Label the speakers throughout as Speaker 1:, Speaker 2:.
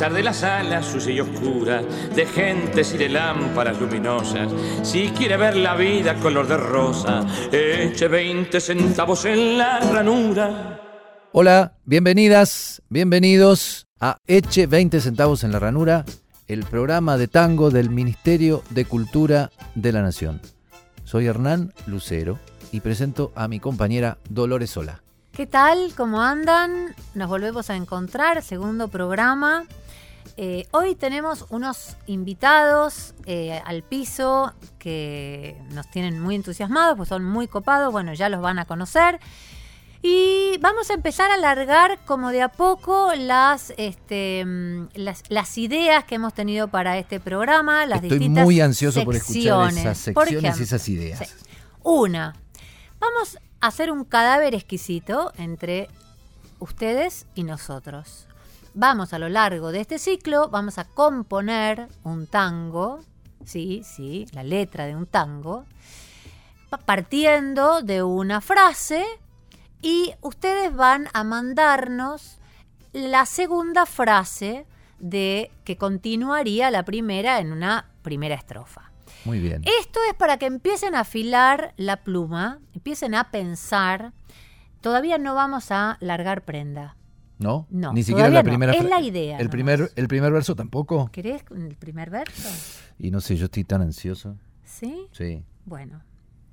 Speaker 1: De las salas sucia y oscura, de gentes y de lámparas luminosas, si quiere ver la vida color de rosa, eche 20 centavos en la ranura.
Speaker 2: Hola, bienvenidas, bienvenidos a Eche 20 centavos en la ranura, el programa de tango del Ministerio de Cultura de la Nación. Soy Hernán Lucero y presento a mi compañera Dolores Sola.
Speaker 3: ¿Qué tal? ¿Cómo andan? Nos volvemos a encontrar, segundo programa. Eh, hoy tenemos unos invitados eh, al piso que nos tienen muy entusiasmados, pues son muy copados, bueno, ya los van a conocer. Y vamos a empezar a alargar como de a poco las, este, mm, las, las ideas que hemos tenido para este programa, las
Speaker 2: Estoy
Speaker 3: distintas
Speaker 2: muy ansioso por escuchar
Speaker 3: secciones.
Speaker 2: esas secciones y esas ideas.
Speaker 3: sí. Una, vamos a hacer un cadáver exquisito entre ustedes y nosotros. Vamos a lo largo de este ciclo, vamos a componer un tango, sí, sí, la letra de un tango, pa- partiendo de una frase y ustedes van a mandarnos la segunda frase de que continuaría la primera en una primera estrofa.
Speaker 2: Muy bien.
Speaker 3: Esto es para que empiecen a afilar la pluma, empiecen a pensar. Todavía no vamos a largar prenda.
Speaker 2: ¿No?
Speaker 3: No,
Speaker 2: Ni siquiera la
Speaker 3: no.
Speaker 2: primera
Speaker 3: Es la idea
Speaker 2: El
Speaker 3: nomás.
Speaker 2: primer, el primer verso tampoco.
Speaker 3: ¿Querés el primer verso?
Speaker 2: Y no sé, yo estoy tan ansioso.
Speaker 3: ¿Sí?
Speaker 2: Sí.
Speaker 3: Bueno.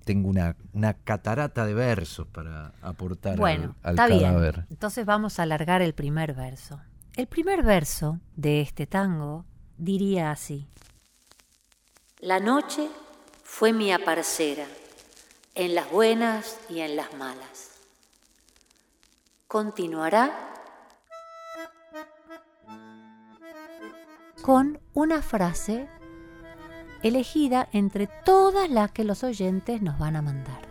Speaker 2: Tengo una, una catarata de versos para aportar al-
Speaker 3: Bueno,
Speaker 2: al,
Speaker 3: está bien.
Speaker 2: cadáver.
Speaker 3: Entonces vamos a alargar el primer verso. El primer verso de este tango diría así. La noche fue mi aparcera, en las buenas y en las malas. Continuará con una frase elegida entre todas las que los oyentes nos van a mandar.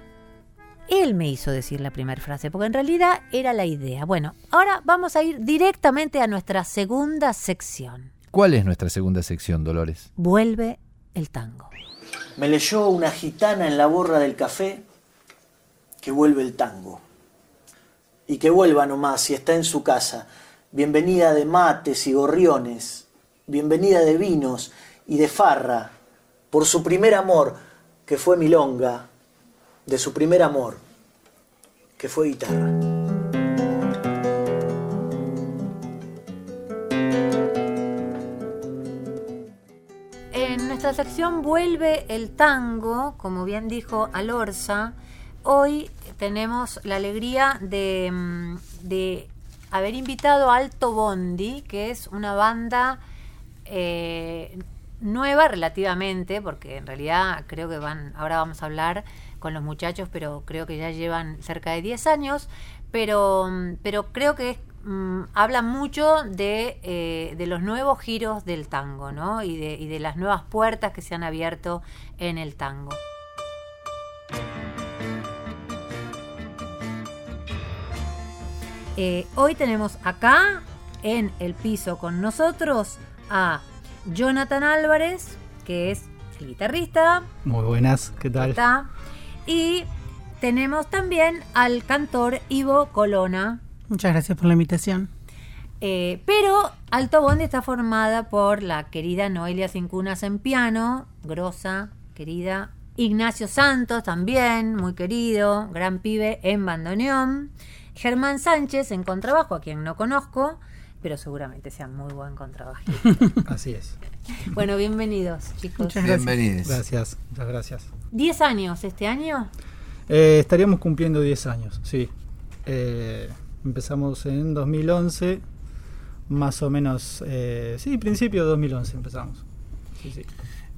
Speaker 3: Él me hizo decir la primera frase, porque en realidad era la idea. Bueno, ahora vamos a ir directamente a nuestra segunda sección.
Speaker 2: ¿Cuál es nuestra segunda sección, Dolores?
Speaker 3: Vuelve el tango.
Speaker 4: Me leyó una gitana en la borra del café que vuelve el tango. Y que vuelva nomás si está en su casa. Bienvenida de mates y gorriones. Bienvenida de vinos y de farra. Por su primer amor, que fue milonga. De su primer amor, que fue guitarra.
Speaker 3: En nuestra sección Vuelve el tango, como bien dijo Alorza, hoy tenemos la alegría de, mm, de haber invitado a Alto Bondi, que es una banda eh, nueva relativamente, porque en realidad creo que van, ahora vamos a hablar con los muchachos, pero creo que ya llevan cerca de 10 años, pero, pero creo que mm, habla mucho de, eh, de los nuevos giros del tango, ¿no? Y de, y de las nuevas puertas que se han abierto en el tango. Eh, hoy tenemos acá en el piso con nosotros a Jonathan Álvarez, que es el guitarrista,
Speaker 5: Muy buenas, ¿qué tal?
Speaker 3: está, y tenemos también al cantor Ivo Colona.
Speaker 6: Muchas gracias por la invitación.
Speaker 3: Eh, pero Alto Bondi está formada por la querida Noelia Cincunas en piano, grosa, querida. Ignacio Santos también, muy querido, gran pibe en bandoneón. Germán Sánchez en contrabajo, a quien no conozco, pero seguramente sea muy buen contrabajista.
Speaker 5: Así es.
Speaker 3: bueno, bienvenidos, chicos.
Speaker 6: Muchas gracias.
Speaker 2: Bienvenidos.
Speaker 5: Gracias, muchas gracias.
Speaker 3: 10 años este año.
Speaker 5: Eh, estaríamos cumpliendo 10 años, sí. Eh, empezamos en 2011, más o menos, eh, sí, principio de 2011 empezamos. Sí, sí.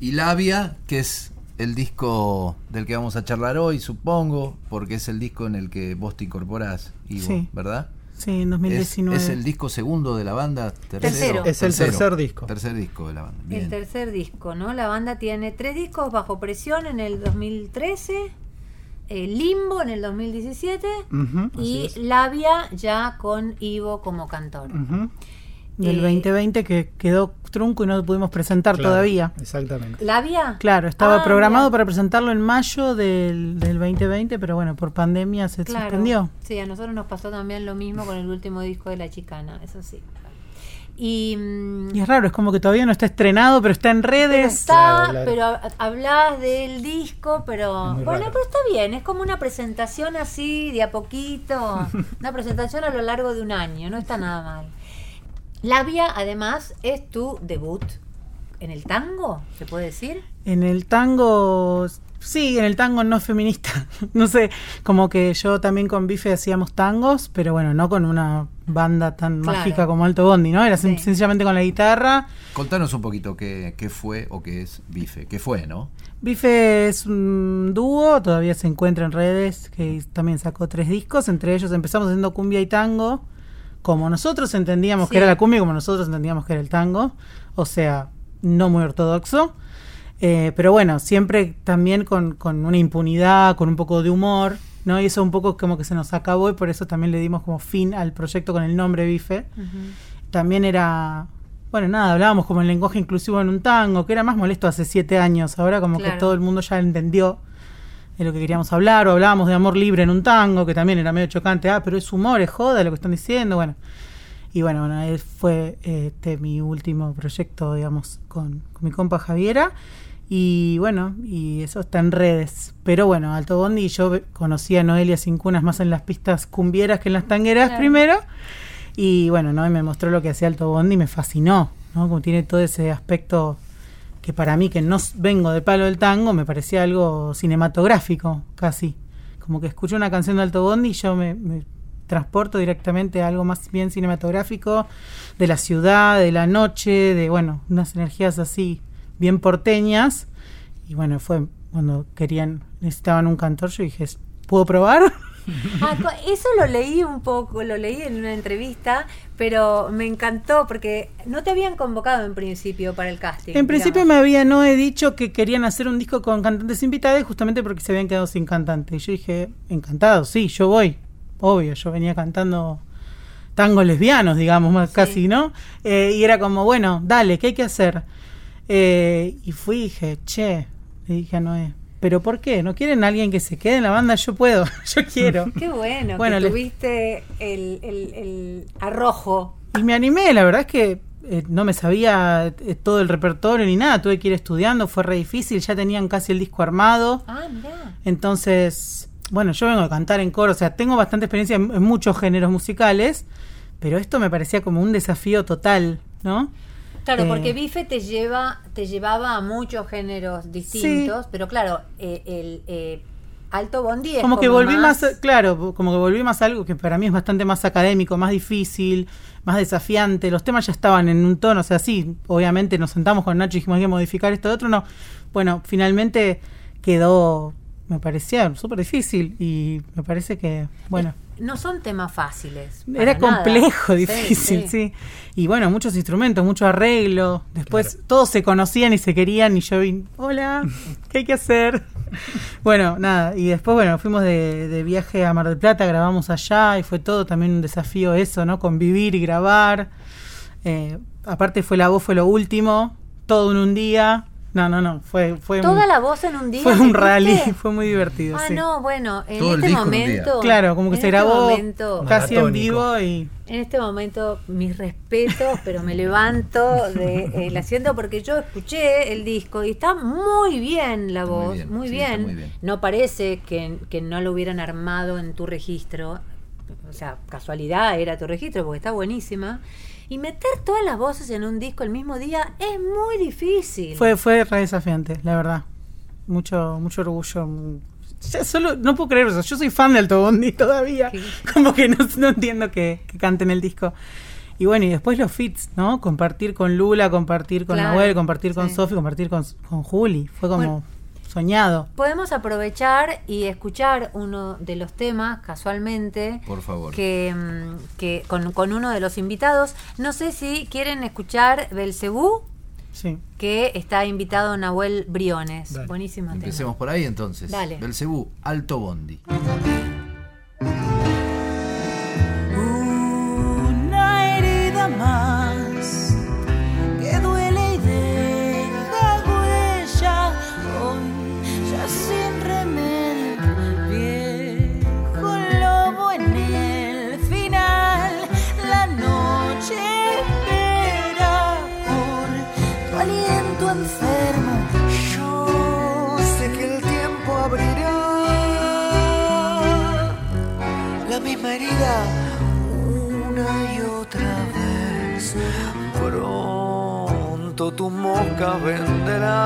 Speaker 2: Y Labia, que es el disco del que vamos a charlar hoy, supongo, porque es el disco en el que vos te incorporás, Ivo,
Speaker 6: Sí.
Speaker 2: ¿verdad?
Speaker 6: Sí, en
Speaker 2: Es,
Speaker 6: 2019.
Speaker 2: es el disco segundo de la banda, tercero.
Speaker 3: Tercero.
Speaker 5: Es el tercer disco.
Speaker 2: Tercer disco de la banda. Bien.
Speaker 3: El tercer disco, ¿no? La banda tiene tres discos bajo presión en el 2013, eh, Limbo en el 2017
Speaker 5: Ujú, así
Speaker 3: y
Speaker 5: es.
Speaker 3: Labia ya con Ivo como cantor.
Speaker 5: Ujú,
Speaker 6: Del
Speaker 3: Eh,
Speaker 6: 2020 que quedó trunco y no lo pudimos presentar
Speaker 5: claro,
Speaker 6: todavía.
Speaker 5: Exactamente.
Speaker 3: ¿Labia?
Speaker 6: Claro, estaba
Speaker 3: Ah,
Speaker 6: programado
Speaker 3: mira.
Speaker 6: para presentarlo en mayo del, del 2020, pero bueno, por pandemia se
Speaker 3: Claro.
Speaker 6: suspendió.
Speaker 3: Sí, a nosotros nos pasó también lo mismo con el último disco de La Chicana, eso sí. Y, mm,
Speaker 6: Y es raro, es como que todavía no está estrenado, pero está en
Speaker 3: pero
Speaker 6: redes.
Speaker 3: está,
Speaker 5: Claro, claro.
Speaker 3: pero hab- hablas del disco, pero bueno, pero está bien, es como una presentación así, de a poquito, una presentación a lo largo de un año, no está nada mal. Labia, además, es tu debut en el tango, ¿se puede decir?
Speaker 6: En el tango, sí, en el tango no feminista. no sé, como que yo también con Bife hacíamos tangos, pero bueno, no con una banda tan
Speaker 3: Claro.
Speaker 6: mágica como Alto Bondi, ¿no? Era
Speaker 3: Sí.
Speaker 6: sencillamente con la guitarra.
Speaker 2: Contanos un poquito qué, qué fue o qué es Bife. ¿Qué fue, no?
Speaker 6: Bife es un dúo, todavía se encuentra en redes, que también sacó tres discos, entre ellos empezamos haciendo cumbia y tango, como nosotros entendíamos
Speaker 3: Sí.
Speaker 6: que era la cumbia como nosotros entendíamos que era el tango, o sea, no muy ortodoxo, Eh, pero bueno, siempre también con, con una impunidad, con un poco de humor, ¿no? Y eso un poco como que se nos acabó y por eso también le dimos como fin al proyecto con el nombre Bife. También era, bueno, nada, hablábamos como el lenguaje inclusivo en un tango, que era más molesto hace siete años, ahora como que todo el mundo ya entendió de lo que queríamos hablar, o hablábamos de amor libre en un tango, que también era medio chocante, ah, pero es humor, es joda lo que están diciendo, bueno. Y bueno, bueno, él fue este mi último proyecto, digamos, con, con mi compa Javiera. Y bueno, y eso está en redes. Pero bueno, Alto Bondi, yo ve- conocí a Noelia Cincunas más en las pistas cumbieras que en las tangueras
Speaker 3: Claro.
Speaker 6: primero. Y bueno, ¿no? Y me mostró lo que hacía Alto Bondi y me fascinó, ¿no? Como tiene todo ese aspecto que para mí, que no vengo de palo del tango, me parecía algo cinematográfico, casi. Como que escucho una canción de Alto Bondi y yo me, me transporto directamente a algo más bien cinematográfico, de la ciudad, de la noche, de, bueno, unas energías así, bien porteñas. Y bueno, fue cuando querían, necesitaban un cantor, yo dije, ¿puedo probar?
Speaker 3: Ah, eso lo leí un poco, lo leí en una entrevista, pero me encantó porque no te habían convocado en principio para el casting.
Speaker 6: En principio me había no he dicho que querían hacer un disco con cantantes invitados justamente porque se habían quedado sin cantante. Y yo dije, encantado, sí, yo voy. Obvio, yo venía cantando tangos lesbianos, digamos, más
Speaker 3: Sí.
Speaker 6: casi, ¿no? Eh, y era como, bueno, dale, ¿qué hay que hacer? Eh, y fui y dije, che, le dije a Noé, ¿pero por qué? ¿No quieren a alguien que se quede en la banda? Yo puedo, yo quiero.
Speaker 3: Qué bueno,
Speaker 6: Bueno,
Speaker 3: que tuviste el, el- el arrojo.
Speaker 6: Y me animé, la verdad es que eh, no me sabía eh, todo el repertorio ni nada, tuve que ir estudiando, fue re difícil, ya tenían casi el disco armado,
Speaker 3: Ah, mirá.
Speaker 6: entonces, bueno, yo vengo a cantar en coro, o sea, tengo bastante experiencia en, en muchos géneros musicales, pero esto me parecía como un desafío total, ¿no?
Speaker 3: Claro,
Speaker 6: Eh,
Speaker 3: porque Bife te lleva, te llevaba a muchos géneros distintos, pero claro, eh, el eh, alto bondi es
Speaker 6: como que volví más, claro, como que volví más a algo que para mí es bastante más académico, más difícil, más desafiante. Los temas ya estaban en un tono, o sea, sí, obviamente nos sentamos con Nacho y dijimos hay que modificar esto, otro no. Bueno, finalmente quedó, me parecía súper difícil y me parece que, bueno,
Speaker 3: No son temas fáciles.
Speaker 6: era complejo, difícil,
Speaker 3: sí.
Speaker 6: sí, Y bueno, muchos instrumentos, mucho arreglo. Después todos se conocían y se querían y yo vi, hola, ¿qué hay que hacer? bueno, nada. Y después, bueno, fuimos de, de viaje a Mar del Plata, grabamos allá y fue todo también un desafío eso, ¿no? Convivir y grabar. Eh, aparte fue la voz, fue lo último, todo en un día. No, no, no, fue, fue
Speaker 3: Toda
Speaker 6: un,
Speaker 3: la voz en un día.
Speaker 6: fue un rally, fue muy divertido.
Speaker 3: Ah,
Speaker 6: sí.
Speaker 3: no, bueno, en
Speaker 2: Todo
Speaker 3: este momento.
Speaker 6: Claro, como que se
Speaker 3: este
Speaker 6: grabó
Speaker 3: momento-
Speaker 6: casi en vivo y
Speaker 3: En este momento, mis respetos, pero me levanto del asiento porque yo escuché el disco y está muy bien la
Speaker 2: muy
Speaker 3: voz,
Speaker 2: bien,
Speaker 3: muy,
Speaker 2: sí,
Speaker 3: bien.
Speaker 2: muy bien.
Speaker 3: No parece que, que no lo hubieran armado en tu registro. O sea, casualidad era tu registro porque está buenísima. Y meter todas las voces en un disco el mismo día es muy difícil.
Speaker 6: fue, fue re desafiante, la verdad. mucho, mucho orgullo. Ya solo, no puedo creer eso. Yo soy fan de Alto Bondi todavía. Como que no, no entiendo que, que canten el disco. Y bueno, y después los fits, ¿no? Compartir con Lula, compartir con
Speaker 3: Claro,
Speaker 6: Nahuel, compartir con
Speaker 3: sí.
Speaker 6: Sofi, compartir con, con Juli. Fue como
Speaker 3: Bueno.
Speaker 6: Soñado.
Speaker 3: Podemos aprovechar y escuchar uno de los temas, casualmente,
Speaker 2: Por favor.
Speaker 3: que, mm, que con, con uno de los invitados. No sé si quieren escuchar Belcebú,
Speaker 6: Sí.
Speaker 3: que está invitado Nahuel Briones.
Speaker 5: Dale.
Speaker 3: Buenísimo tema.
Speaker 2: Empecemos por ahí entonces.
Speaker 3: Dale.
Speaker 2: Belcebú, Alto Bondi.
Speaker 7: Tu mosca vendrá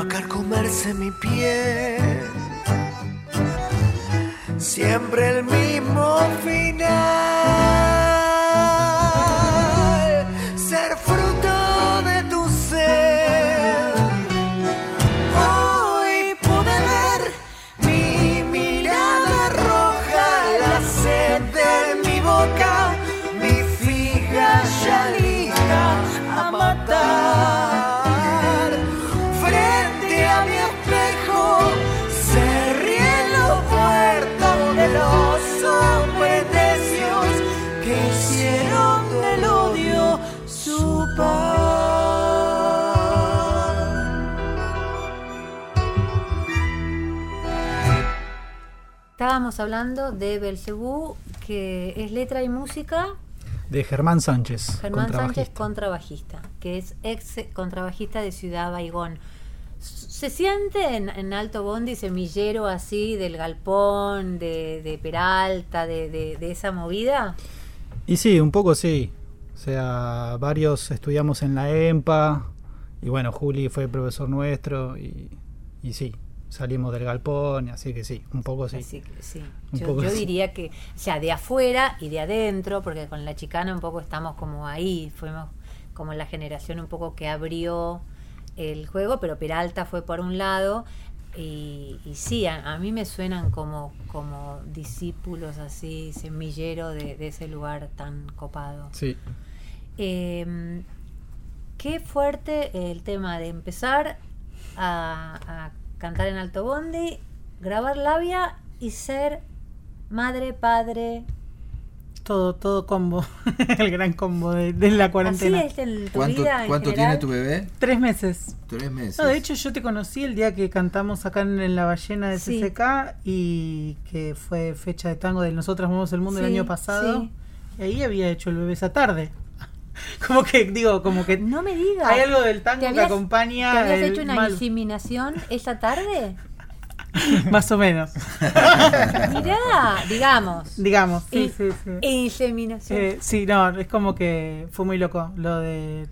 Speaker 7: a carcomerse mi piel. Siempre el mismo final. Matar. Frente a mi espejo se ríen los muertos de los hombres necios que hicieron del odio su paz.
Speaker 3: Estábamos hablando de Belcebú, que es letra y música.
Speaker 5: De Germán Sánchez,
Speaker 3: Germán Sánchez,
Speaker 5: contrabajista.
Speaker 3: Que es ex contrabajista de Ciudad Baigón. ¿Se siente en, en Alto Bondi semillero así del galpón, de, de Peralta, de, de- de esa movida?
Speaker 5: Y sí, un poco sí. O sea, varios estudiamos en la EMPA. Y bueno, Juli fue profesor nuestro. Y, y sí, salimos del galpón. Así que sí, un poco sí.
Speaker 3: Así que sí.
Speaker 5: Un
Speaker 3: Yo,
Speaker 5: sí.
Speaker 3: diría que, o sea, de afuera y de adentro, porque con la chicana un poco estamos como ahí, fuimos como la generación un poco que abrió el juego, pero Peralta fue por un lado. Y, y sí, a, a mí me suenan como, como discípulos así, semillero de, de ese lugar tan copado.
Speaker 5: Sí.
Speaker 3: Eh, qué fuerte el tema de empezar a, a cantar en Alto Bondi, grabar labia y ser madre, padre.
Speaker 6: Todo, todo combo. el gran combo de, de la
Speaker 3: Así
Speaker 6: cuarentena.
Speaker 3: es en tu
Speaker 2: ¿Cuánto,
Speaker 3: vida en
Speaker 2: cuánto tiene tu bebé?
Speaker 6: Tres meses.
Speaker 2: Tres meses.
Speaker 6: No, de hecho yo te conocí el día que cantamos acá en, en La Ballena de
Speaker 3: Sí.
Speaker 6: CCK y que fue fecha de tango de Nosotras Movemos el Mundo el
Speaker 3: Sí,
Speaker 6: año pasado.
Speaker 3: sí.
Speaker 6: Y ahí había hecho el bebé esa tarde. como que, digo, como que
Speaker 3: No me digas.
Speaker 6: hay algo del tango
Speaker 3: ¿Te
Speaker 6: que acompaña
Speaker 3: ¿Te habías
Speaker 6: el
Speaker 3: hecho una
Speaker 6: mal.
Speaker 3: inseminación esa tarde?
Speaker 6: Más o menos.
Speaker 3: Mirá, digamos.
Speaker 6: Digamos, sí,
Speaker 3: In-
Speaker 6: sí, sí.
Speaker 3: Inseminación.
Speaker 6: Eh, sí, no, es como que fue muy loco lo de...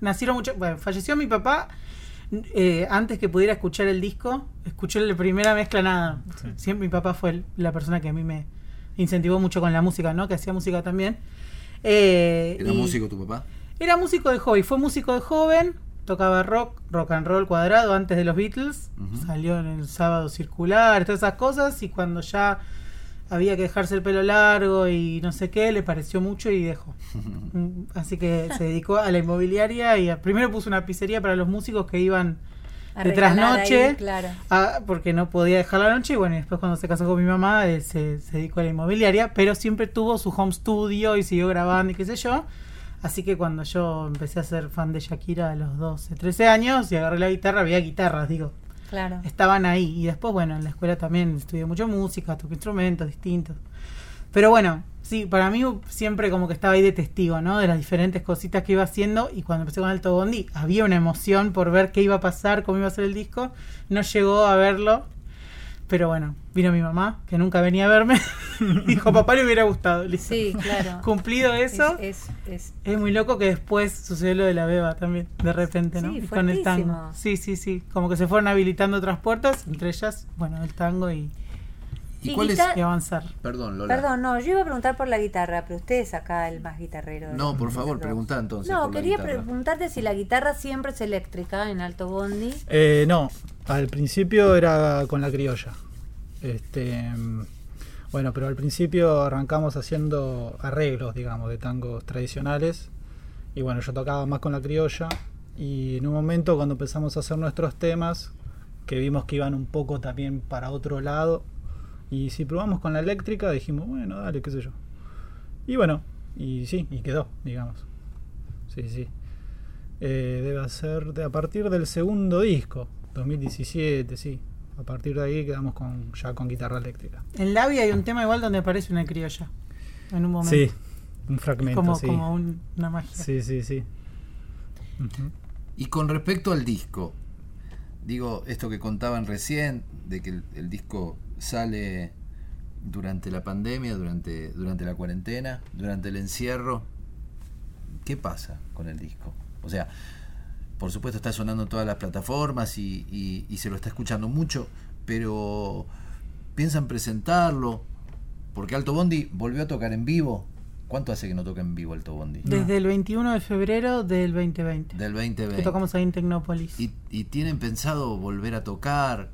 Speaker 6: Nacieron muchos... Bueno, falleció mi papá eh, antes que pudiera escuchar el disco. Escuché la primera mezcla, nada. Siempre mi papá fue el- la persona que a mí me incentivó mucho con la música, ¿no? Que hacía música también. Eh,
Speaker 2: ¿Era
Speaker 6: y-
Speaker 2: músico tu papá?
Speaker 6: Era músico de hobby. Fue músico de joven. Tocaba rock, rock and roll cuadrado antes de los Beatles. Salió en el sábado circular, todas esas cosas. Y cuando ya había que dejarse el pelo largo y no sé qué, le pareció mucho y dejó. Mm, Así que se dedicó a la inmobiliaria y a- primero puso una pizzería para los músicos que iban
Speaker 3: A
Speaker 6: de trasnoche,
Speaker 3: ahí, claro.
Speaker 6: ah, porque no podía dejar la noche. Y bueno, y después cuando se casó con mi mamá, eh, se, se dedicó a la inmobiliaria, pero siempre tuvo su home studio y siguió grabando y qué sé yo. Así que cuando yo empecé a ser fan de Shakira a los 12, 13 años y agarré la guitarra, había guitarras, digo,
Speaker 3: Claro.
Speaker 6: estaban ahí. Y después, bueno, en la escuela también estudié mucho música, toqué instrumentos distintos. Pero bueno, sí, para mí siempre como que estaba ahí de testigo, ¿no? De las diferentes cositas que iba haciendo. Y cuando empecé con Alto Bondi, había una emoción por ver qué iba a pasar, cómo iba a ser el disco. No llegó a verlo, Pero bueno, vino mi mamá, que nunca venía a verme. Dijo, papá le hubiera gustado. Listo.
Speaker 3: Sí, claro.
Speaker 6: Cumplido eso.
Speaker 3: Es, es,
Speaker 6: Es muy loco que después sucedió lo de la beba también, de repente, ¿no?
Speaker 3: Sí,
Speaker 6: con el tango. Sí, sí, sí. Como que se fueron habilitando otras puertas, entre ellas, bueno, el tango y,
Speaker 2: ¿Y
Speaker 3: Y
Speaker 2: cuál es?
Speaker 6: y avanzar.
Speaker 2: Perdón, Lola.
Speaker 3: Perdón, no, yo iba a preguntar por la guitarra, pero usted es acá el más guitarrero.
Speaker 2: No, por favor,
Speaker 3: dos.
Speaker 2: preguntá entonces.
Speaker 3: No,
Speaker 2: por
Speaker 3: quería preguntarte si la guitarra siempre es eléctrica en Alto Bondi.
Speaker 5: Eh, no, al principio era con la criolla. Este, bueno, pero al principio arrancamos haciendo arreglos, digamos, de tangos tradicionales. Y bueno, yo tocaba más con la criolla. Y en un momento, cuando empezamos a hacer nuestros temas, que vimos que iban un poco también para otro lado. Y si probamos con la eléctrica, dijimos, bueno, dale, qué sé yo. Y bueno, y sí, y quedó, digamos. Sí, sí. Eh, debe ser de, a partir del segundo disco, 2017, sí. A partir de ahí quedamos con, ya con guitarra eléctrica.
Speaker 6: En Labia hay un tema igual donde aparece una criolla. En un momento.
Speaker 5: Sí, un
Speaker 6: Es
Speaker 5: fragmento,
Speaker 6: como,
Speaker 5: sí.
Speaker 6: como un- una magia.
Speaker 5: Sí, sí, sí.
Speaker 2: Y con respecto al disco, digo, esto que contaban recién, de que el, el disco sale durante la pandemia, durante, durante la cuarentena, durante el encierro, ¿qué pasa con el disco? O sea, por supuesto está sonando en todas las plataformas y, y- y se lo está escuchando mucho, pero ¿piensan presentarlo? Porque Alto Bondi volvió a tocar en vivo. ¿Cuánto hace que no toca en vivo Alto Bondi?
Speaker 6: Desde el 21 de febrero del 2020.
Speaker 2: Del 2020.
Speaker 6: Que tocamos ahí en Tecnópolis.
Speaker 2: ¿Y, y tienen pensado volver a tocar?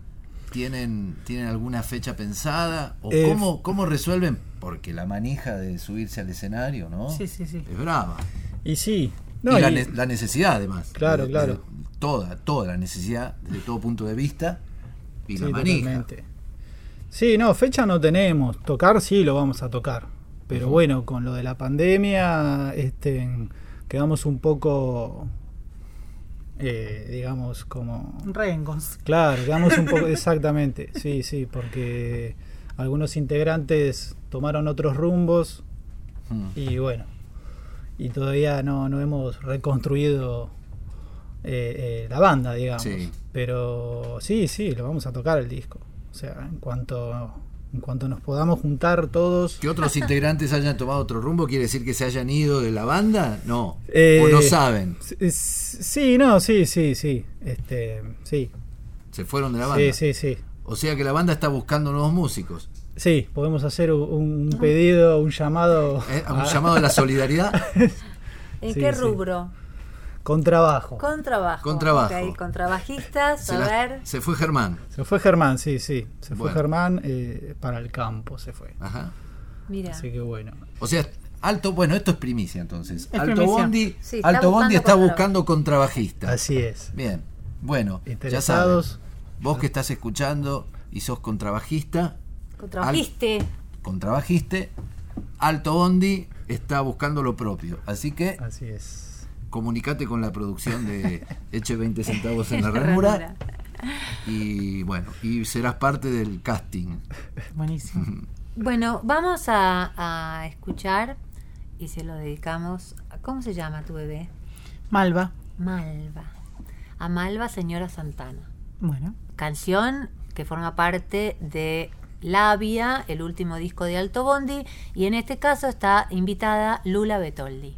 Speaker 2: ¿Tienen, ¿tienen alguna fecha pensada? ¿O
Speaker 5: Eh,
Speaker 2: cómo, cómo resuelven? Porque la manija de subirse al escenario, ¿no?
Speaker 6: Sí, sí, sí.
Speaker 2: Es brava.
Speaker 5: Y sí.
Speaker 2: y
Speaker 5: No,
Speaker 2: la,
Speaker 5: y-
Speaker 2: la necesidad, además.
Speaker 5: Claro,
Speaker 2: De-
Speaker 5: claro.
Speaker 2: de- toda, toda la necesidad, desde todo punto de vista. Y la manija.
Speaker 5: totalmente. Sí, no, fecha no tenemos. Tocar sí lo vamos a tocar. Pero bueno, con lo de la pandemia, este, quedamos un poco, eh, digamos, como...
Speaker 6: Rengos.
Speaker 5: Claro, quedamos un poco, exactamente, sí, sí, porque algunos integrantes tomaron otros rumbos
Speaker 2: Mm.
Speaker 5: y bueno, y todavía no, no hemos reconstruido eh, eh, la banda, digamos.
Speaker 2: Sí.
Speaker 5: Pero sí, sí, lo vamos a tocar el disco. O sea, en cuanto, en cuanto nos podamos juntar todos.
Speaker 2: Que otros integrantes hayan tomado otro rumbo, ¿quiere decir que se hayan ido de la banda? No.
Speaker 5: Eh,
Speaker 2: o no saben.
Speaker 5: s- Sí, no, sí, sí, sí. Este, sí.
Speaker 2: Se fueron de la banda.
Speaker 5: Sí, sí, sí.
Speaker 2: O sea que la banda está buscando nuevos músicos.
Speaker 5: Sí, podemos hacer un, un pedido, un llamado.
Speaker 2: ¿eh? A un
Speaker 5: a-
Speaker 2: llamado a la solidaridad.
Speaker 3: ¿En
Speaker 5: Sí,
Speaker 3: qué
Speaker 5: sí. Con trabajo.
Speaker 3: Con trabajo.
Speaker 2: Con trabajo.
Speaker 3: Ok, con trabajistas,
Speaker 2: Se,
Speaker 3: a
Speaker 2: la-
Speaker 3: ver.
Speaker 2: se fue Germán.
Speaker 5: Se fue Germán, sí, sí. Se fue. Germán eh, para el campo, se fue.
Speaker 2: Ajá.
Speaker 3: Mira.
Speaker 5: Así que bueno.
Speaker 2: O sea, Alto, bueno, esto es primicia entonces.
Speaker 6: Es
Speaker 2: Alto
Speaker 6: primicia.
Speaker 2: Bondi,
Speaker 3: Sí, está
Speaker 2: Alto Bondi
Speaker 3: buscando
Speaker 2: está buscando contrabajistas.
Speaker 5: Así es.
Speaker 2: Bien. Bueno, ya saben. Vos que estás escuchando y sos contrabajista,
Speaker 3: Con trabajiste.
Speaker 2: contrabajiste, Alto Bondi está buscando lo propio. Así que
Speaker 5: Así es.
Speaker 2: Comunicate con la producción de Eche 20 centavos en la ranura y bueno, y serás parte del casting.
Speaker 6: Buenísimo.
Speaker 3: Bueno, vamos a, a escuchar y se lo dedicamos. a- ¿Cómo se llama tu bebé?
Speaker 6: Malva.
Speaker 3: Malva. A Malva, señora Santana.
Speaker 6: Bueno.
Speaker 3: Canción que forma parte de Labia, el último disco de Alto Bondi, y en este caso está invitada Lula Betoldi.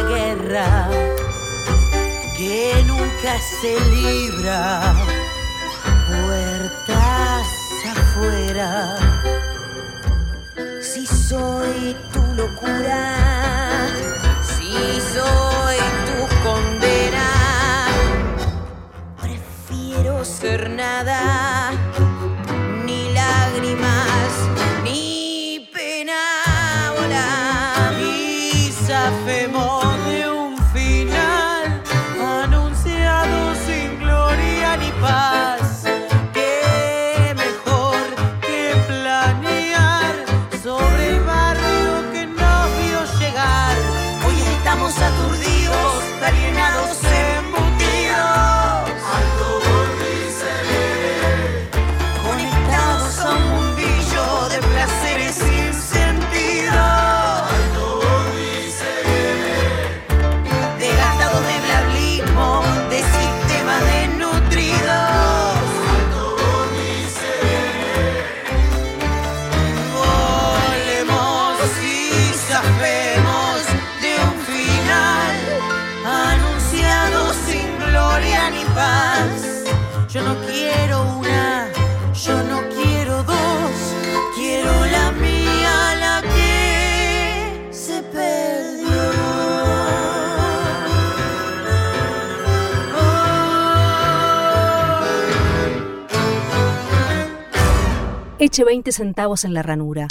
Speaker 7: Guerra que nunca se libra. Puertas afuera.
Speaker 8: Si soy tu locura, si soy tu condena, prefiero ser nada,
Speaker 7: paz. Yo no quiero una, yo no quiero dos, quiero la mía, la que se perdió.
Speaker 9: Eche 20 centavos en la ranura.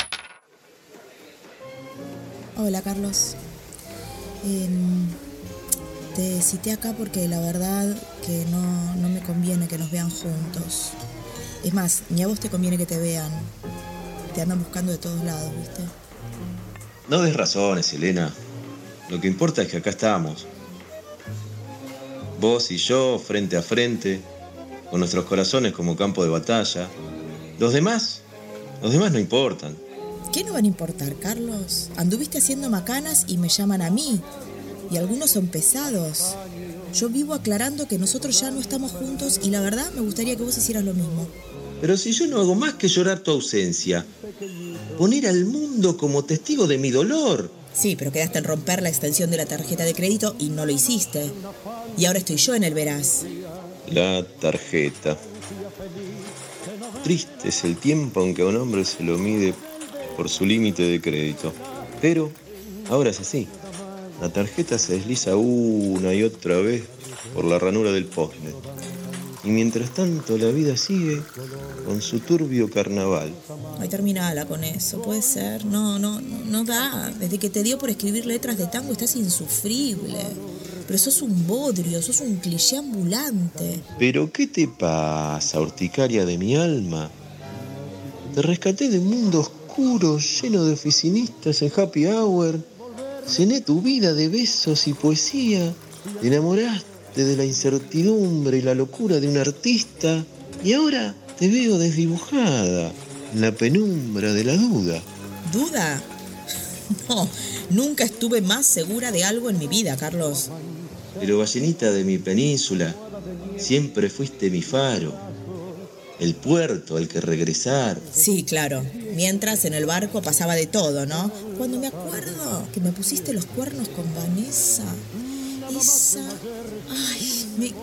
Speaker 10: Hola Carlos. Em, te cité acá porque la verdad que no, no me conviene que nos vean juntos. Es más, ni a vos te conviene que te vean. Te andan buscando de todos lados, ¿viste?
Speaker 11: No des razones, Elena. Lo que importa es que acá estamos. Vos y yo, frente a frente, con nuestros corazones como campo de batalla. Los demás, los demás no importan.
Speaker 10: ¿Qué no van a importar, Carlos? Anduviste haciendo macanas y me llaman a mí. Y algunos son pesados. Yo vivo aclarando que nosotros ya no estamos juntos y la verdad me gustaría que vos hicieras lo mismo.
Speaker 11: Pero si yo no hago más que llorar tu ausencia, poner al mundo como testigo de mi dolor.
Speaker 10: Sí, pero quedaste en romper la extensión de la tarjeta de crédito y no lo hiciste. Y ahora estoy yo en el veraz.
Speaker 11: La tarjeta. Triste es el tiempo aunque a un hombre se lo mide por su límite de crédito. Pero ahora es así. La tarjeta se desliza una y otra vez por la ranura del postnet. Y mientras tanto la vida sigue con su turbio carnaval.
Speaker 10: Ay, terminala con eso, puede ser. No, no, no, no da. Desde que te dio por escribir letras de tango estás insufrible. Pero sos un bodrio, sos un cliché ambulante.
Speaker 11: Pero ¿qué te pasa, horticaria de mi alma? Te rescaté de un mundo oscuro lleno de oficinistas en happy hour. Cené tu vida de besos y poesía. Te enamoraste de la incertidumbre y la locura de un artista. Y ahora te veo desdibujada en la penumbra de la duda.
Speaker 10: ¿Duda? No, nunca estuve más segura de algo en mi vida, Carlos.
Speaker 11: Pero ballenita de mi península, siempre fuiste mi faro. El puerto al que regresar.
Speaker 10: Sí, claro. Mientras en el barco pasaba de todo, ¿no? Cuando me acuerdo que me pusiste los cuernos con Vanessa. Esa... Ay, me...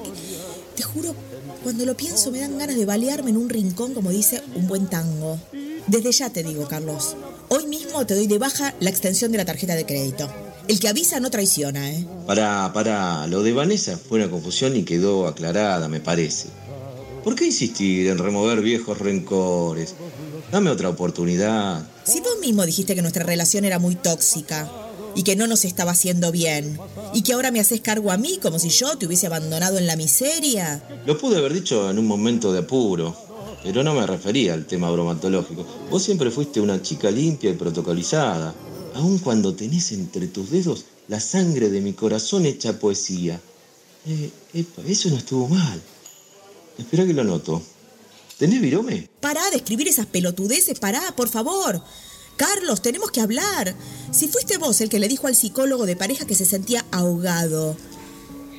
Speaker 10: Te juro, cuando lo pienso me dan ganas de balearme en un rincón, como dice un buen tango. Desde ya te digo, Carlos. Hoy mismo te doy de baja la extensión de la tarjeta de crédito. El que avisa no traiciona, ¿eh?
Speaker 11: Pará, pará. Lo de Vanessa fue una confusión y quedó aclarada, me parece. ¿Por qué insistir en remover viejos rencores? Dame otra oportunidad.
Speaker 10: Si vos mismo dijiste que nuestra relación era muy tóxica. y que no nos estaba haciendo bien. Y que ahora me haces cargo a mí como si yo te hubiese abandonado en la miseria.
Speaker 11: Lo pude haber dicho en un momento de apuro, pero no me refería al tema bromatológico. Vos siempre fuiste una chica limpia y protocolizada, aun cuando tenés entre tus dedos la sangre de mi corazón hecha poesía. Eh, epa, eso no estuvo mal. Espera que lo noto. ¿Tenés virome?
Speaker 10: Pará de escribir esas pelotudeces, pará, por favor. Carlos, tenemos que hablar. Si fuiste vos el que le dijo al psicólogo de pareja que se sentía ahogado,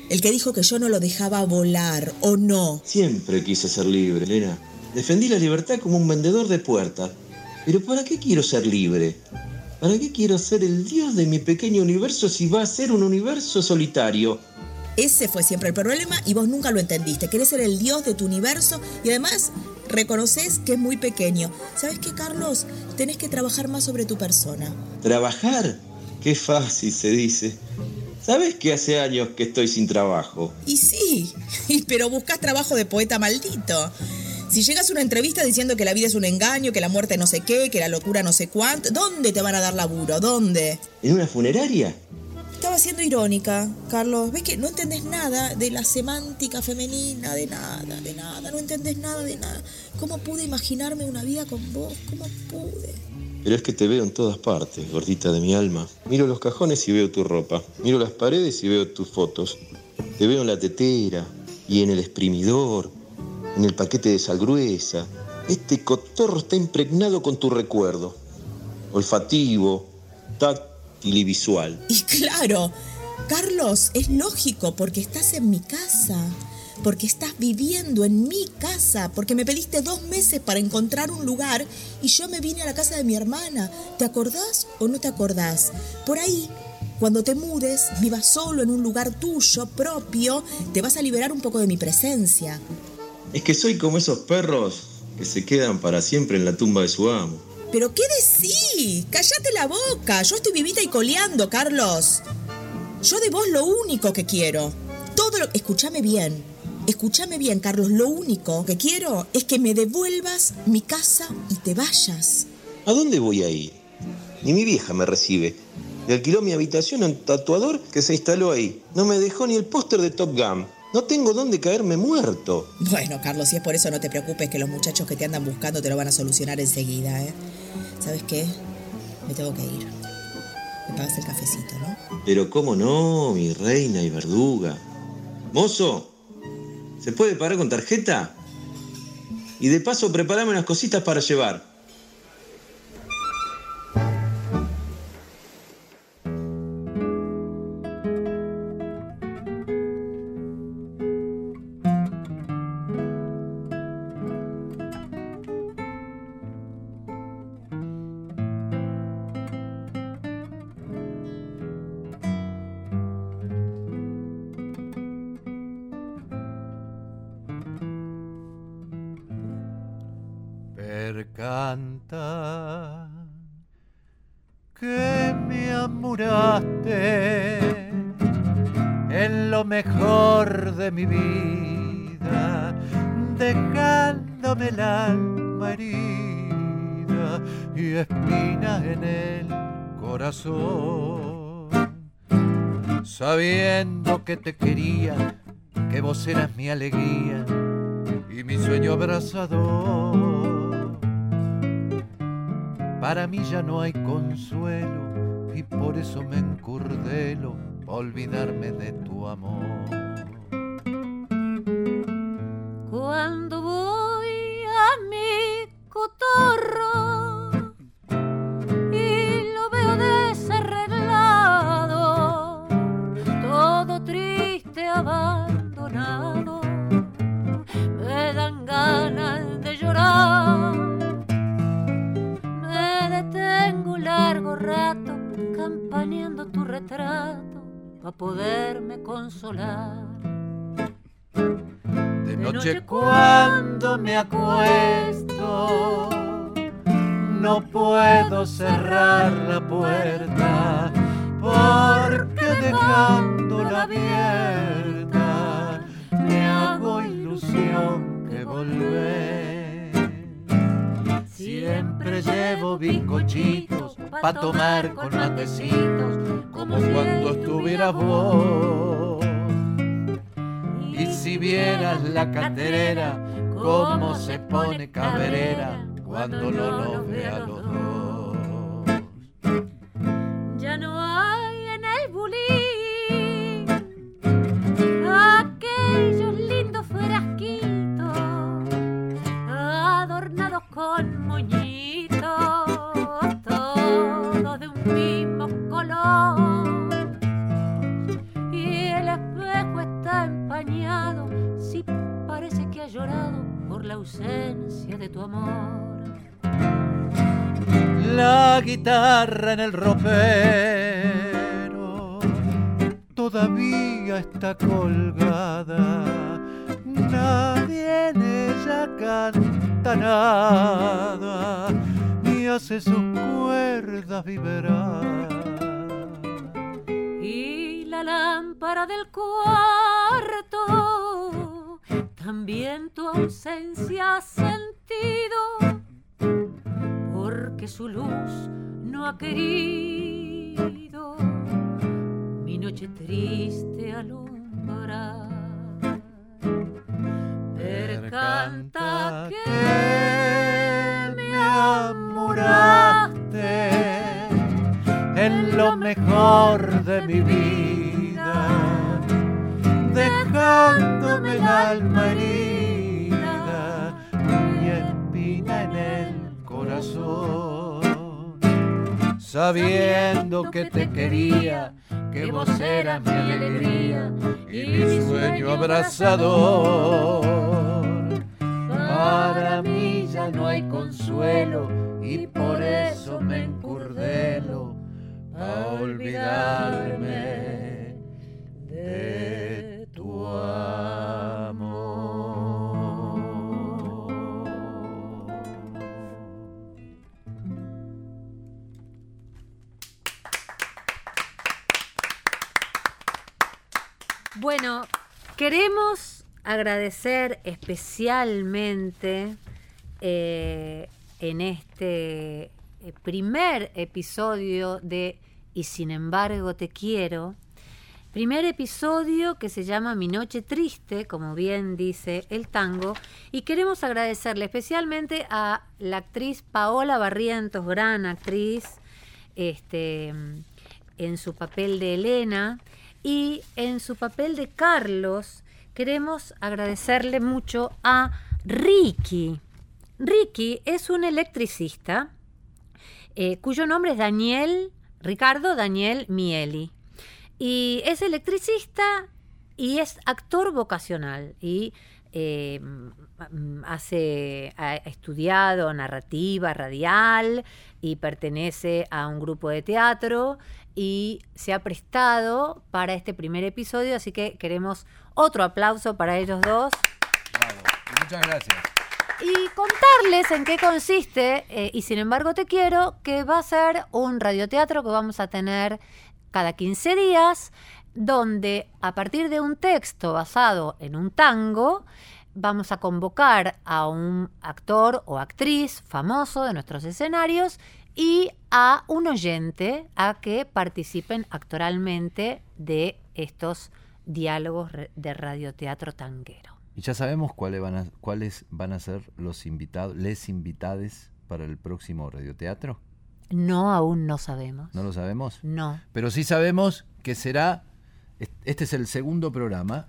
Speaker 10: el que dijo que yo no lo dejaba volar, ¿o no?
Speaker 11: Siempre quise ser libre, Elena. Defendí la libertad como un vendedor de puertas. Pero ¿para qué quiero ser libre? ¿Para qué quiero ser el dios de mi pequeño universo si va a ser un universo solitario?
Speaker 10: Ese fue siempre el problema y vos nunca lo entendiste. Querés ser el dios de tu universo y además reconoces que es muy pequeño. ¿Sabes qué, Carlos? Tenés que trabajar más sobre tu persona.
Speaker 11: ¿Trabajar? Qué fácil se dice. ¿Sabes que hace años que estoy sin trabajo?
Speaker 10: Y sí, pero buscas trabajo de poeta maldito. Si llegas a una entrevista diciendo que la vida es un engaño, que la muerte no sé qué, que la locura no sé cuánto, ¿dónde te van a dar laburo? ¿Dónde?
Speaker 11: ¿En una funeraria?
Speaker 10: Siendo irónica, Carlos. ¿Ves que no entendés nada de la semántica femenina? De nada, de nada. No entendés nada de nada. ¿Cómo pude imaginarme una vida con vos? ¿Cómo pude?
Speaker 11: Pero es que te veo en todas partes, gordita de mi alma. Miro los cajones y veo tu ropa. Miro las paredes y veo tus fotos. Te veo en la tetera y en el exprimidor, en el paquete de sal gruesa. Este cotorro está impregnado con tu recuerdo. Olfativo, táctil y visual.
Speaker 10: Y claro, Carlos, es lógico porque estás en mi casa, porque estás viviendo en mi casa, porque me pediste dos meses para encontrar un lugar y yo me vine a la casa de mi hermana. ¿Te acordás o no te acordás? Por ahí, cuando te mudes, vivas solo en un lugar tuyo, propio, te vas a liberar un poco de mi presencia.
Speaker 11: Es que soy como esos perros que se quedan para siempre en la tumba de su amo.
Speaker 10: ¿Pero qué decís? Cállate la boca. Yo estoy vivita y coleando, Carlos. Yo de vos lo único que quiero. Todo lo... Escúchame bien. Escúchame bien, Carlos. Lo único que quiero es que me devuelvas mi casa y te vayas.
Speaker 11: ¿A dónde voy a ir? Ni mi vieja me recibe. Le alquiló mi habitación a un tatuador que se instaló ahí. No me dejó ni el póster de Top Gun. No tengo dónde caerme muerto.
Speaker 10: Bueno, Carlos, si es por eso no te preocupes que los muchachos que te andan buscando te lo van a solucionar enseguida, ¿eh? ¿Sabes qué? Me tengo que ir. Me pagas el cafecito, ¿no?
Speaker 11: Pero cómo no, mi reina y verduga. Mozo, ¿se puede pagar con tarjeta? Y de paso, prepárame unas cositas para llevar.
Speaker 12: De mi vida, dejándome el alma herida y espinas en el corazón, sabiendo que te quería, que vos eras mi alegría y mi sueño abrazador para mí ya no hay consuelo y por eso me encurdelo olvidarme de tu amor.
Speaker 3: Y lo veo desarreglado, todo triste, abandonado, me dan ganas de llorar. Tengo un largo rato campaneando tu retrato para poderme consolar.
Speaker 12: De noche cuando me acuesto, no puedo cerrar la puerta porque dejándola abierta me hago ilusión que volver. Siempre llevo bizcochitos pa' tomar con matecitos, como cuando estuvieras vos. Y si vieras la caterera, cómo se pone caberera cuando no nos ve a los dos.
Speaker 3: Ya no hay en el bulín aquellos lindos frasquitos adornados con moñitos, todos de un mismo color. Y el espejo está empañado, sí parece que ha llorado por la ausencia de tu amor.
Speaker 12: La guitarra en el ropero todavía está colgada. Nadie en ella canta nada, ni hace sus cuerdas vibrar.
Speaker 3: Y la lámpara del cuarto, también tu ausencia ha sentido, su luz no ha querido mi noche triste alumbrar. Percanta que me amuraste
Speaker 12: en lo mejor de mi vida, dejándome el alma herida y espina en el corazón, sabiendo que te quería, que vos eras mi alegría y mi sueño abrazador. Para mí ya no hay consuelo y por eso me encurdelo a olvidarme de tu amor.
Speaker 3: Queremos agradecer especialmente eh, en este eh, primer episodio de Y sin embargo te quiero, primer episodio que se llama Mi Noche Triste, como bien dice el tango, y queremos agradecerle especialmente a la actriz Paola Barrientos, gran actriz, este, en su papel de Elena, y en su papel de Carlos, queremos agradecerle mucho a Ricky. Ricky es un electricista eh, cuyo nombre es Daniel, Ricardo Daniel Mieli. Y es electricista y es actor vocacional. Y eh, mm, hace, ha estudiado narrativa radial y pertenece a un grupo de teatro y se ha prestado para este primer episodio, así que queremos otro aplauso para ellos dos.
Speaker 12: Bravo. Muchas gracias.
Speaker 3: Y contarles en qué consiste, eh, y sin embargo te quiero, que va a ser un radioteatro que vamos a tener cada 15 días, donde a partir de un texto basado en un tango, vamos a convocar a un actor o actriz famoso de nuestros escenarios y a un oyente a que participen actoralmente de estos diálogos de radioteatro tanguero.
Speaker 12: Y ya sabemos cuáles van a, cuáles van a ser los invitados, les invitades para el próximo radioteatro.
Speaker 3: No, aún no sabemos.
Speaker 12: ¿No lo sabemos?
Speaker 3: No.
Speaker 12: Pero sí sabemos que será, este es el segundo programa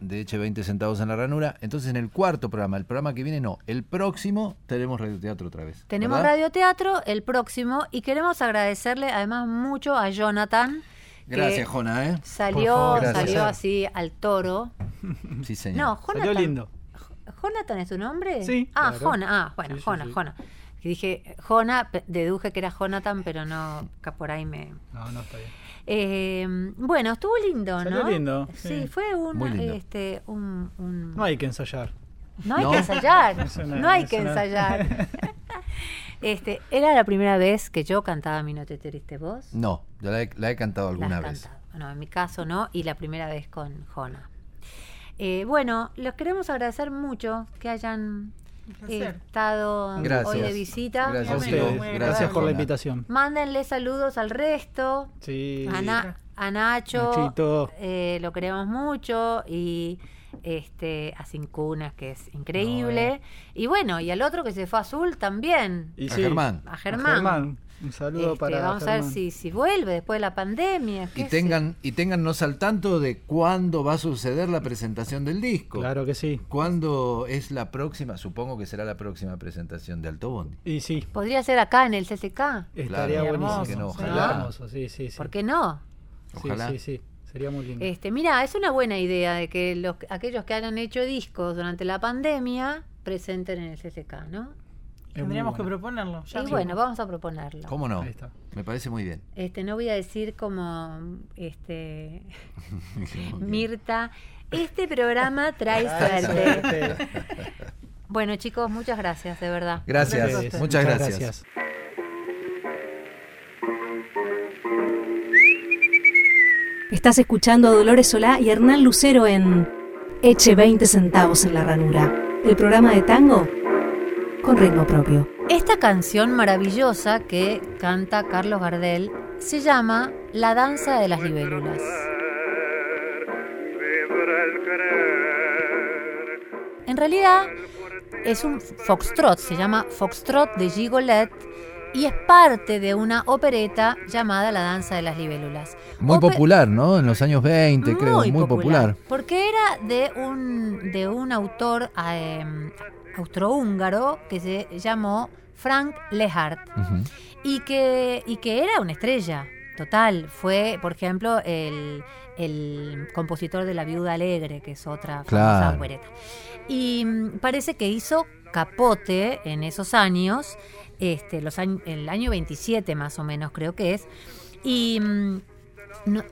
Speaker 12: de Eche 20 centavos en la ranura, entonces en el cuarto programa, el programa que viene no, el próximo tenemos radioteatro otra vez.
Speaker 3: Tenemos
Speaker 12: ¿verdad?
Speaker 3: radioteatro el próximo y queremos agradecerle además mucho a Jonathan. que
Speaker 12: Gracias, Jona, ¿eh?
Speaker 3: Salió, salió así al toro.
Speaker 12: Sí, señor.
Speaker 3: No, Jonathan.
Speaker 5: Salió lindo.
Speaker 3: ¿Jonathan es tu nombre?
Speaker 5: Sí,
Speaker 3: Ah,
Speaker 5: claro.
Speaker 3: Jona. Ah, bueno,
Speaker 5: Sí, sí,
Speaker 3: Jona,
Speaker 5: sí.
Speaker 3: Jona. Que dije Jona, deduje que era Jonathan, pero no, por ahí me...
Speaker 5: No, no está bien.
Speaker 3: Eh, bueno, estuvo lindo,
Speaker 5: Salió
Speaker 3: ¿no?
Speaker 5: lindo,
Speaker 3: Sí,
Speaker 5: sí.
Speaker 3: fue un,
Speaker 12: Muy lindo.
Speaker 3: este, un, un-
Speaker 5: No hay que ensayar.
Speaker 3: No hay
Speaker 12: ¿No?
Speaker 3: que ensayar.
Speaker 5: No-
Speaker 3: no hay que ensayar. este, ¿Era la primera vez que yo cantaba Mi No te triste vos?
Speaker 12: No, yo la he, la he cantado
Speaker 3: La
Speaker 12: alguna
Speaker 3: has
Speaker 12: vez.
Speaker 3: cantado. Bueno, en mi caso no, y la primera vez con Jona. Eh, bueno, los queremos agradecer mucho que hayan estado
Speaker 2: Gracias.
Speaker 3: hoy de visita.
Speaker 2: Gracias,
Speaker 5: A ustedes. Gracias,
Speaker 2: Gracias,
Speaker 5: por la invitación.
Speaker 3: Mándenle saludos al resto.
Speaker 5: Sí.
Speaker 3: A, Na- a Nacho,
Speaker 5: Nachito.
Speaker 3: eh, lo queremos mucho y este a Cincunas que es increíble y bueno y al otro que se fue a Azul también
Speaker 5: Y
Speaker 2: A
Speaker 5: sí,
Speaker 2: Germán.
Speaker 3: a Germán,
Speaker 5: Un saludo
Speaker 3: Este,
Speaker 5: para
Speaker 3: vamos a ver si, si vuelve después de la pandemia
Speaker 2: Y
Speaker 3: sé.
Speaker 2: tengan, y téngannos al tanto de cuándo va a suceder la presentación del disco.
Speaker 5: Claro que sí.
Speaker 2: ¿Cuándo es la próxima? Supongo que será la próxima presentación de Alto Bondi.
Speaker 5: Y sí,
Speaker 3: podría ser acá en el CCK
Speaker 5: estaría
Speaker 2: Claro,
Speaker 5: buenísimo.
Speaker 2: ¿por qué no?
Speaker 5: Sería
Speaker 2: Ojalá.
Speaker 5: hermoso, sí, sí, sí.
Speaker 3: ¿por qué no?
Speaker 5: Sí,
Speaker 2: Ojalá.
Speaker 5: Sí, sí, sería muy lindo.
Speaker 3: Este, mira, es una buena idea de que los, aquellos que hayan hecho discos durante la pandemia presenten en el CCK, ¿no?
Speaker 5: Es
Speaker 6: Tendríamos que proponerlo. ya
Speaker 3: y
Speaker 6: mismo.
Speaker 3: bueno, vamos a proponerlo.
Speaker 2: ¿Cómo no?
Speaker 5: Ahí está.
Speaker 2: Me parece muy bien.
Speaker 3: Este, no voy a decir como este Mirta, este programa trae suerte. Bueno, chicos, muchas gracias, de verdad.
Speaker 2: Gracias,
Speaker 5: ustedes.
Speaker 2: muchas gracias.
Speaker 9: Estás escuchando a Dolores Solá y Hernán Lucero en Eche 20 centavos en la ranura, el programa de tango con ritmo propio.
Speaker 3: Esta canción maravillosa que canta Carlos Gardel se llama La danza de las libélulas. En realidad es un foxtrot, se llama Foxtrot de Gigolet y es parte de una opereta llamada La danza de las libélulas.
Speaker 2: Muy
Speaker 3: Ope-
Speaker 2: popular, ¿no? En los años 20, creo, muy popular.
Speaker 3: Porque era de un, de un autor eh, austrohúngaro que se llamó Frank Lehart y que, y que era una estrella total. Fue, por ejemplo, el, el compositor de La Viuda Alegre, que es otra famosa
Speaker 2: Claro.
Speaker 3: opereta. Y mm, parece que hizo capote en esos años, este, el año 27 más o menos creo que es, y mm,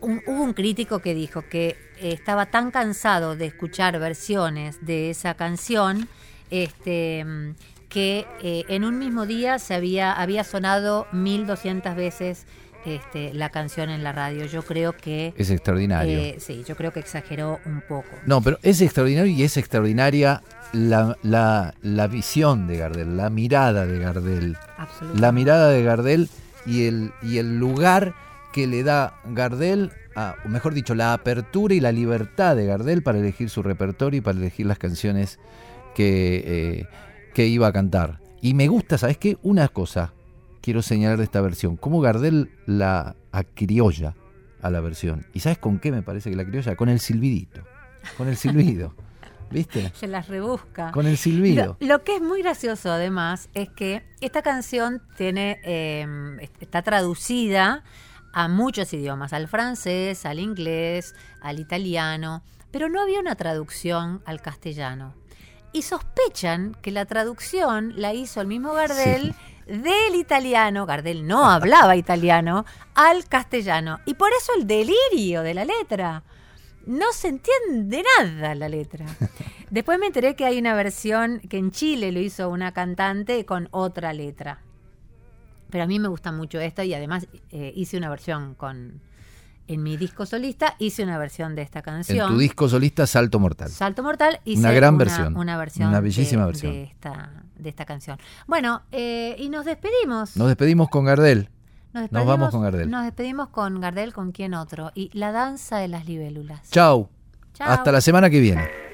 Speaker 3: un- hubo un crítico que dijo que estaba tan cansado de escuchar versiones de esa canción este, mm, que eh, en un mismo día se había, había sonado 1200 veces este, la canción en la radio. Yo creo que...
Speaker 2: Es extraordinario.
Speaker 3: eh, sí, yo creo que exageró un poco.
Speaker 2: No, pero es extraordinario y es extraordinaria la, la, la visión de Gardel, la mirada de Gardel.
Speaker 3: Absolutamente.
Speaker 2: La mirada de Gardel y el, y el lugar que le da Gardel, a, o mejor dicho, la apertura y la libertad de Gardel para elegir su repertorio y para elegir las canciones que, eh, que iba a cantar. Y me gusta, ¿sabes qué? Una cosa quiero señalar de esta versión, cómo Gardel la acriolla a la versión. ¿Y sabes con qué me parece que la criolla? Con el silbidito, con el silbido. ¿Viste?
Speaker 3: Se las rebusca.
Speaker 2: Con el silbido.
Speaker 3: Lo, lo que es muy gracioso además es que esta canción tiene eh, está traducida a muchos idiomas, al francés, al inglés, al italiano, pero no había una traducción al castellano. Y sospechan que la traducción la hizo el mismo Gardel del italiano, Gardel no hablaba italiano, al castellano. Y por eso el delirio de la letra. No se entiende nada la letra. Después me enteré que hay una versión que en Chile lo hizo una cantante con otra letra. Pero a mí me gusta mucho esto y además eh, hice una versión con... En mi disco solista hice una versión de esta
Speaker 2: En
Speaker 3: canción.
Speaker 2: tu disco solista Salto Mortal.
Speaker 3: Salto Mortal hice
Speaker 2: Una gran versión.
Speaker 3: Una versión.
Speaker 2: Una bellísima
Speaker 3: de,
Speaker 2: versión.
Speaker 3: De esta, de esta canción. Bueno, eh, y nos despedimos.
Speaker 2: Nos despedimos con Gardel.
Speaker 3: Nos,
Speaker 2: Nos vamos con Gardel.
Speaker 3: Nos despedimos con Gardel, ¿con quién otro? Y La danza de las libélulas.
Speaker 2: Chau.
Speaker 3: Chao.
Speaker 2: Hasta la semana que viene.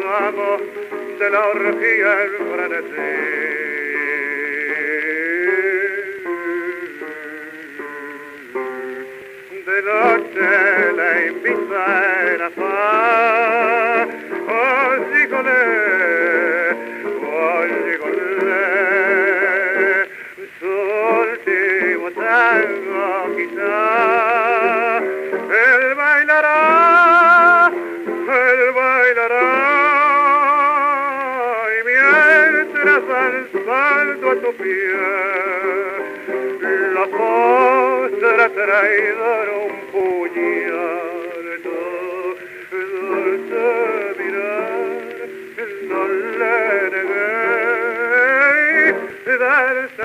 Speaker 13: Gozamos de la orgía el frenesí mientras al salto a tu pie, la postra traidor un puñal, dulce mirar, no le negué, darse a